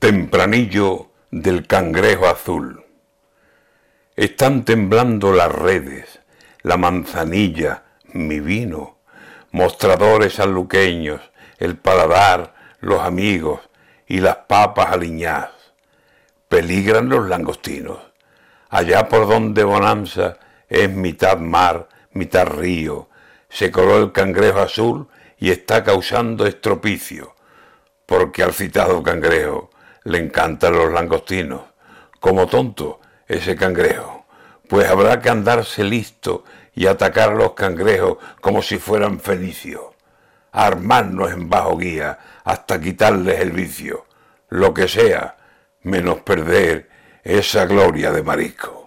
Tempranillo del cangrejo azul. Están temblando las redes, la manzanilla, mi vino, mostradores aluqueños, el paladar, los amigos y las papas aliñadas. Peligran los langostinos. Allá por donde Bonanza es mitad mar, mitad río, se coló el cangrejo azul y está causando estropicio, porque al citado cangrejo le encantan los langostinos. Como tonto ese cangrejo. Pues habrá que andarse listo y atacar los cangrejos como si fueran fenicios. Armarnos en bajo guía hasta quitarles el vicio. Lo que sea, menos perder esa gloria de marisco.